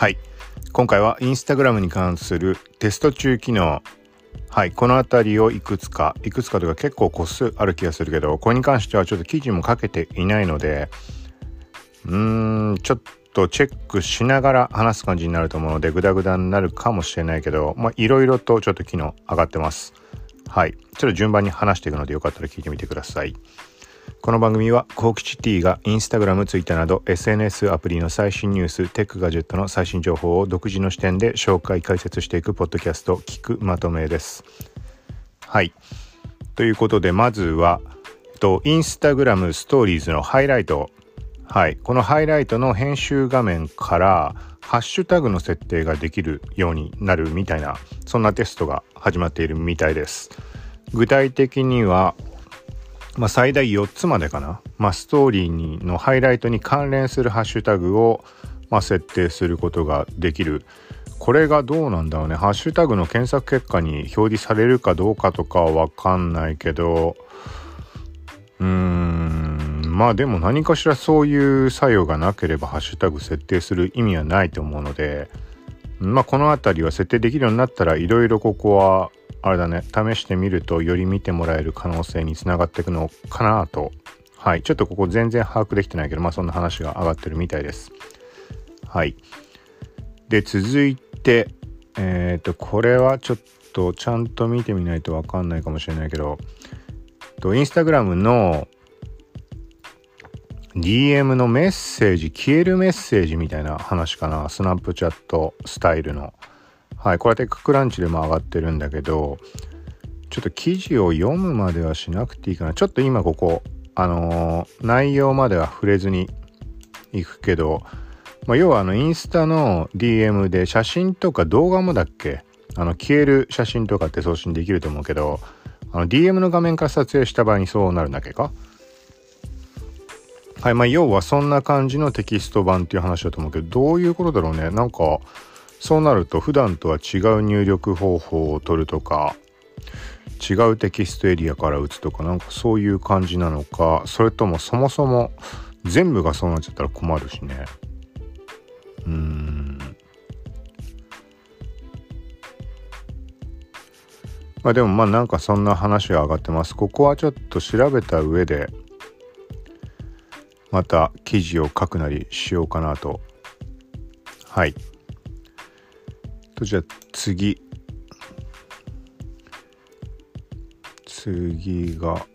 はい。今回はインスタグラムに関するテスト中機能。はい。この辺りをいくつかいくつかというか結構個数ある気がするけどこれに関してはちょっと記事も書けていないのでうーんちょっとチェックしながら話す感じになると思うのでグダグダになるかもしれないけどまあいろいろとちょっと機能上がってます。はい。ちょっと順番に話していくのでよかったら聞いてみてください。この番組はコウキチ T がインスタグラム、ツイッターなど SNS アプリの最新ニュース、テックガジェットの最新情報を独自の視点で紹介解説していくポッドキャスト聞くまとめです。はい。ということでまずは、とインスタグラムストーリーズのハイライト。はい。このハイライトの編集画面からハッシュタグの設定ができるようになるみたいな、そんなテストが始まっているみたいです。具体的には、まあ、最大4つまでかな、まあ、ストーリーにのハイライトに関連するハッシュタグを、まあ、設定することができる。これがどうなんだろうね。ハッシュタグの検索結果に表示されるかどうかとかは分かんないけど。うーん。まあでも何かしらそういう作用がなければハッシュタグ設定する意味はないと思うので。まあこの辺りは設定できるようになったらいろいろここはあれだね。試してみるとより見てもらえる可能性につながっていくのかなと。はい。ちょっとここ全然把握できてないけどまあそんな話が上がってるみたいです。はい。で続いてえっ、ー、とこれはちょっとちゃんと見てみないと分かんないかもしれないけどとインスタグラムの DM のメッセージ消えるメッセージみたいな話かな。スナップチャットスタイルの。はい、これはテッククランチでも上がってるんだけど、ちょっと記事を読むまではしなくていいかな。ちょっと今ここ、あのー、内容までは触れずに行くけど、まあ、要はあの、インスタの DM で写真とか動画もだっけ？あの、消える写真とかって送信できると思うけど、あの、DM の画面から撮影した場合にそうなるんだっけか？はい、まあ、要はそんな感じのテキスト版っていう話だと思うけど、どういうことだろうね。なんか、そうなると普段とは違う入力方法を取るとか違うテキストエリアから打つとかなんかそういう感じなのかそれともそもそも全部がそうなっちゃったら困るしね。うん。まあでもまあなんかそんな話が上がってます。ここはちょっと調べた上でまた記事を書くなりしようかなと。はい。とじゃあ次。次が。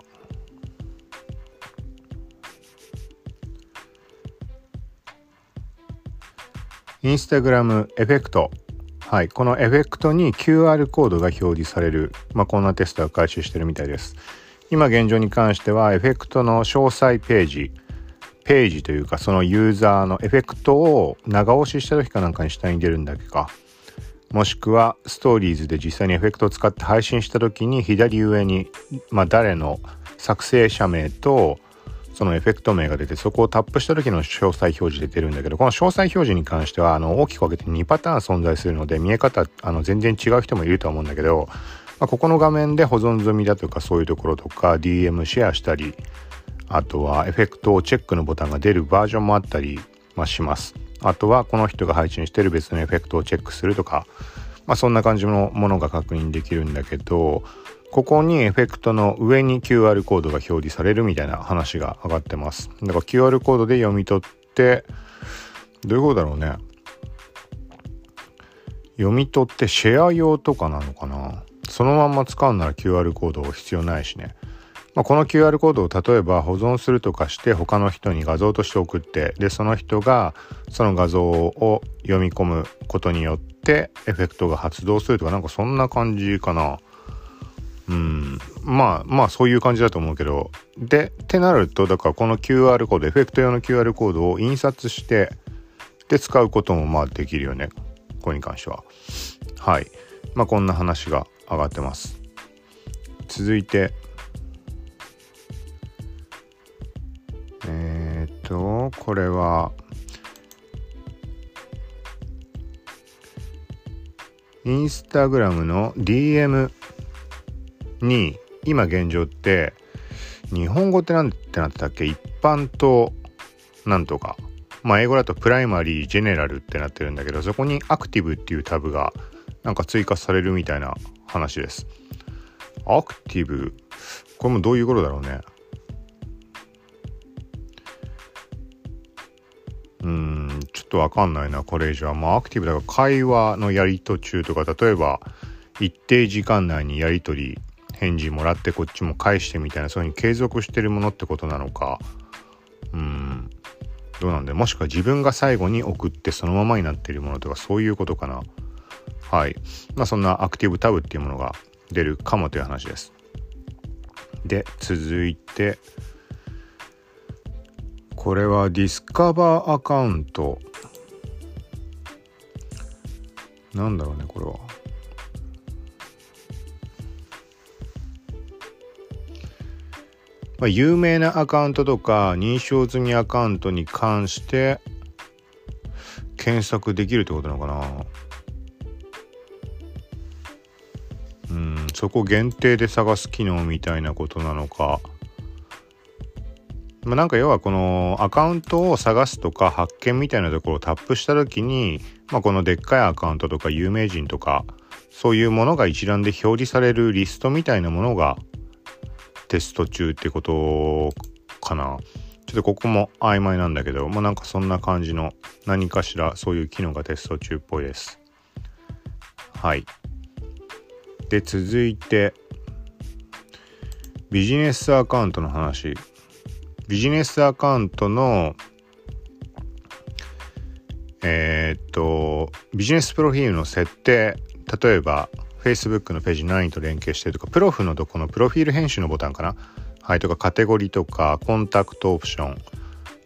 インスタグラムエフェクト。はい、このエフェクトに QR コードが表示される、まあ、こんなテストが開始してるみたいです。今現状に関してはエフェクトの詳細ページ、ページというかそのユーザーのエフェクトを長押しした時かなんかに下に出るんだっけか。もしくはストーリーズで実際にエフェクトを使って配信した時に左上に、まあ、誰の作成者名とそのエフェクト名が出てそこをタップした時の詳細表示で出るんだけどこの詳細表示に関してはあの大きく分けて2パターン存在するので見え方あの全然違う人もいると思うんだけど、まあ、ここの画面で保存済みだとかそういうところとか DM シェアしたりあとはエフェクトをチェックのボタンが出るバージョンもあったり、まあ、します。あとはこの人が配信してる別のエフェクトをチェックするとか、まあ、そんな感じのものが確認できるんだけどここにエフェクトの上に QR コードが表示されるみたいな話が上がってます。だから QR コードで読み取ってどういうことだろうね。読み取ってシェア用とかなのかな。そのまんま使うなら QR コード必要ないしね。まあ、この QR コードを例えば保存するとかして他の人に画像として送ってでその人がその画像を読み込むことによってエフェクトが発動するとかなんかそんな感じかな。うん。まあまあそういう感じだと思うけど。でってなるとだからこの QR コードエフェクト用の QR コードを印刷してで使うこともまあできるよね。これに関しては。はい。まあこんな話が上がってます。続いてとこれはインスタグラムの DM に今現状って日本語って何てなってたっけ？一般となんとかまあ英語だとプライマリー、ジェネラルってなってるんだけど、そこにアクティブっていうタブがなんか追加されるみたいな話です。アクティブ、これもどういうことだろうね？とわかんないな、これ以上は。まあ、アクティブだから会話のやり途中とか、例えば、一定時間内にやり取り、返事もらってこっちも返してみたいな、そういうふうに継続してるものってことなのか。うん、どうなんだもしくは自分が最後に送ってそのままになってるものとか、そういうことかな。はい。まあ、そんなアクティブタブっていうものが出るかもという話です。で、続いて、これはディスカバーアカウントなんだろうねこれは。まあ、有名なアカウントとか認証済みアカウントに関して検索できるってことなのかな。うんそこ限定で探す機能みたいなことなのか。まあ、なんか要はこのアカウントを探すとか発見みたいなところをタップした時に、まあ、このでっかいアカウントとか有名人とかそういうものが一覧で表示されるリストみたいなものがテスト中ってことかな。ちょっとここも曖昧なんだけど、まあ、なんかそんな感じの何かしらそういう機能がテスト中っぽいです。はい。で、続いて、ビジネスアカウントの話。ビジネスアカウントのえー、っとビジネスプロフィールの設定。例えば Facebook のページ何と連携してるとかプロフのとこのプロフィール編集のボタンかな。はいとかカテゴリーとかコンタクトオプション。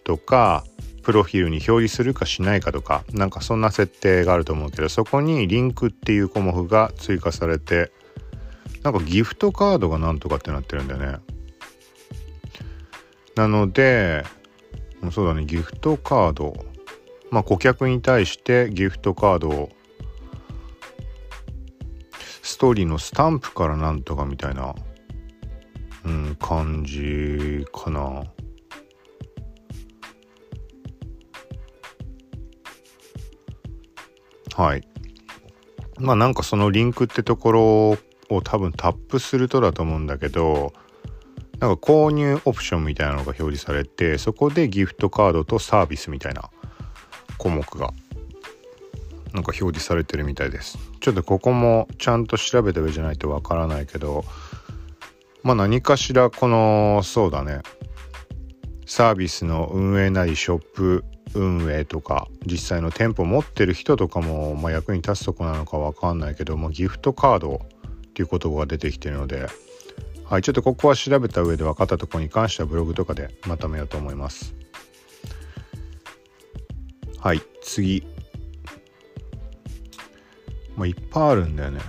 とかプロフィールに表示するかしないかとか。なんかそんな設定があると思うけどそこにリンクっていう項目が追加されてなんかギフトカードがなんとかってなってるんだよね。なので、そうだね、ギフトカード。まあ、顧客に対してギフトカードを、ストーリーのスタンプからなんとかみたいな、うん、感じかな。はい。まあなんかそのリンクってところを多分タップするとだと思うんだけど、なんか購入オプションみたいなのが表示されてそこでギフトカードとサービスみたいな項目がなんか表示されてるみたいです。ちょっとここもちゃんと調べた上じゃないとわからないけどまあ何かしらこのそうだね。サービスの運営なりショップ運営とか実際の店舗持ってる人とかも、まあ、役に立つとこなのかわかんないけどもギフトカードっていう言葉が出てきてるのではい、ちょっとここは調べた上で分かったところに関してはブログとかでまとめようと思います。はい、次。まあ、いっぱいあるんだよね。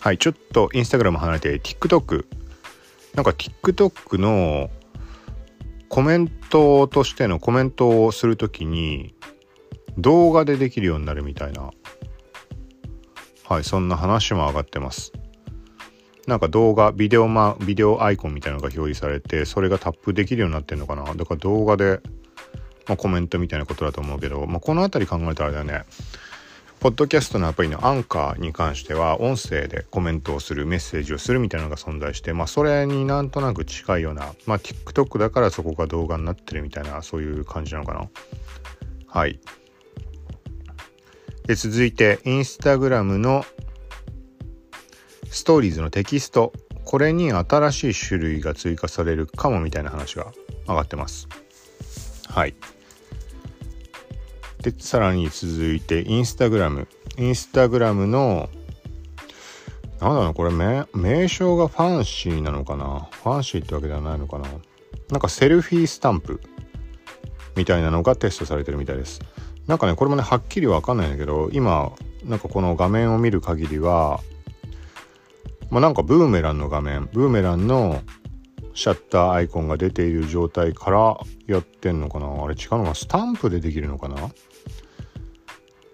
はい、ちょっとインスタグラム離れて TikTok。なんか TikTok のコメントとしてのコメントをするときに動画でできるようになるみたいな。はいそんな話も上がってます。なんか動画ビデオマビデオアイコンみたいなのが表示されてそれがタップできるようになってるのかな。だから動画で、まあ、コメントみたいなことだと思うけど、まあ、この辺り考えたらあれだね。ポッドキャストのアプリのアンカーに関しては音声でコメントをするメッセージをするみたいなのが存在してまあそれになんとなく近いようなまあ TikTok だからそこが動画になってるみたいなそういう感じなのかな。はい。で続いてインスタグラムのストーリーズのテキスト。これに新しい種類が追加されるかもみたいな話が上がってます。はい。でさらに続いてインスタグラム。インスタグラムのなんだろうこれ名名称がファンシーなのかな？ファンシーってわけではないのかな？なんかセルフィースタンプみたいなのがテストされてるみたいです。なんかねこれもねはっきりわかんないんだけど今なんかこの画面を見る限りはまあなんかブーメランの画面ブーメランのシャッターアイコンが出ている状態からやってんのかな？あれ違うのがスタンプでできるのかな？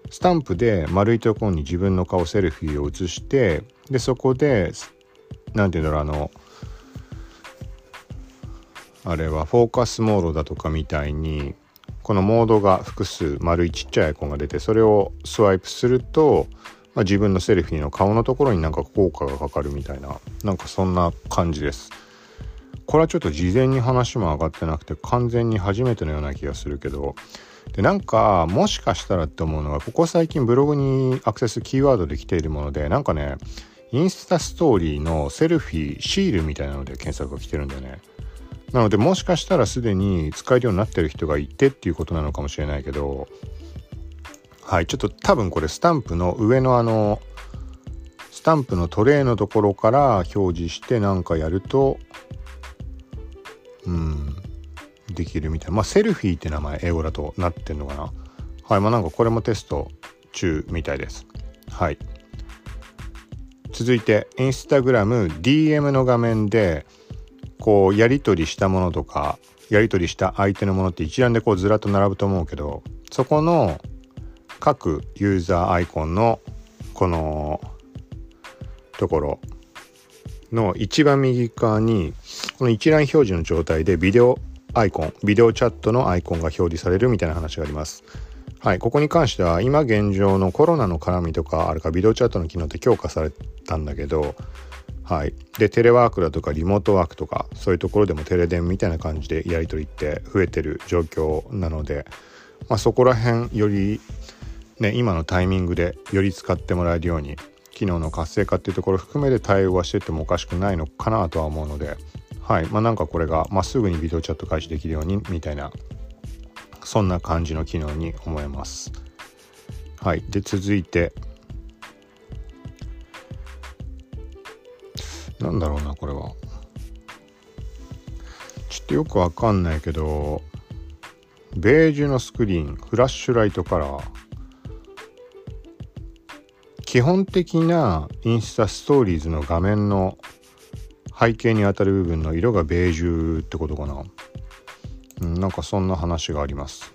スタンプで丸いところに自分の顔セルフィーを写してでそこで何て言うんだろうあのあれはフォーカスモードだとかみたいにこのモードが複数丸いちっちゃいアイコンが出てそれをスワイプすると、まあ、自分のセルフィーの顔のところになんか効果がかかるみたいななんかそんな感じです。これはちょっと事前に話も上がってなくて完全に初めてのような気がするけど。でなんかもしかしたらって思うのがここ最近ブログにアクセスキーワードで来ているものでなんかねインスタストーリーのセルフィーシールみたいなので検索が来てるんだよね。なのでもしかしたらすでに使えるようになってる人がいてっていうことなのかもしれないけどはいちょっと多分これスタンプの上のあのスタンプのトレイのところから表示してなんかやるとうんできるみたいな。まあセルフィーって名前英語だとなってんのかな。はいまあなんかこれもテスト中みたいです。はい。続いてインスタグラム DM の画面でこうやり取りしたものとかやり取りした相手のものって一覧でこうずらっと並ぶと思うけどそこの各ユーザーアイコンのこのところの一番右側にこの一覧表示の状態でビデオアイコンビデオチャットのアイコンが表示されるみたいな話があります。はいここに関しては今現状のコロナの絡みとかあるかビデオチャットの機能って強化されたんだけどはい、でテレワークだとかリモートワークとかそういうところでもテレ電みたいな感じでやり取りって増えてる状況なので、まあ、そこら辺より、ね、今のタイミングでより使ってもらえるように機能の活性化っていうところ含めて対応はしててもおかしくないのかなとは思うので、はい。まあ、なんかこれが、まあ、すぐにビデオチャット開始できるようにみたいなそんな感じの機能に思えます。はい、で続いて。なんだろうなこれは。ちょっとよくわかんないけどベージュのスクリーンフラッシュライトカラー。基本的なインスタストーリーズの画面の背景にあたる部分の色がベージュってことかな、うん、なんかそんな話があります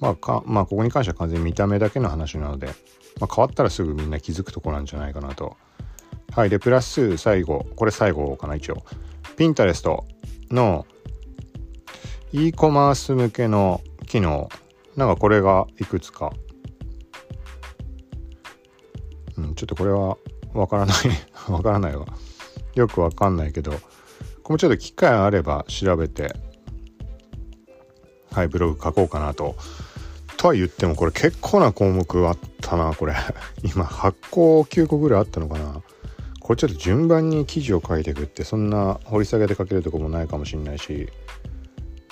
まあかまあここに関しては完全に見た目だけの話なので、まあ、変わったらすぐみんな気づくとこなんじゃないかなとはい。で、プラス最後、これ最後かな、一応。ピンタレストの e コマース向けの機能。なんかこれがいくつか。うん、ちょっとこれはわからない わからないわ。よくわかんないけど、これもちょっと機会あれば調べて、はい、ブログ書こうかなと。とは言ってもこれ結構な項目あったな、これ。今8個9個ぐらいあったのかな。これちょっと順番に記事を書いていくってそんな掘り下げて書けるとこもないかもしんないし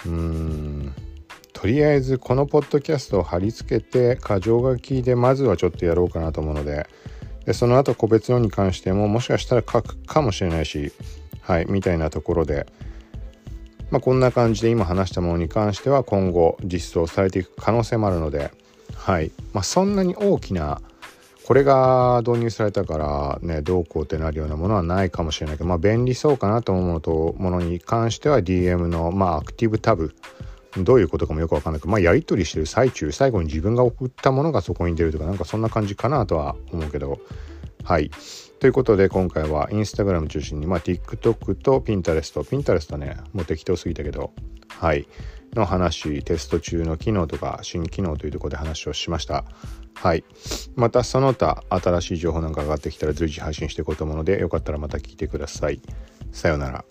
うーんとりあえずこのポッドキャストを貼り付けて箇条書きでまずはちょっとやろうかなと思うのででその後個別のに関してももしかしたら書くかもしれないしはいみたいなところでまあこんな感じで今話したものに関しては今後実装されていく可能性もあるのではい。まあそんなに大きなこれが導入されたからねどうこうってなるようなものはないかもしれないけどまあ便利そうかなと思うものとものに関しては DM のまあアクティブタブどういうことかもよくわかんないけどまあやり取りしてる最中最後に自分が送ったものがそこに出るとかなんかそんな感じかなとは思うけどはい。ということで今回はインスタグラム中心にまあ TikTok と Pinterest Pinterest ねもう適当すぎたけどはい。の話テスト中の機能とか新機能というところで話をしました。はい。またその他新しい情報なんか上がってきたら随時配信していこうと思うのでよかったらまた聞いてください。さようなら。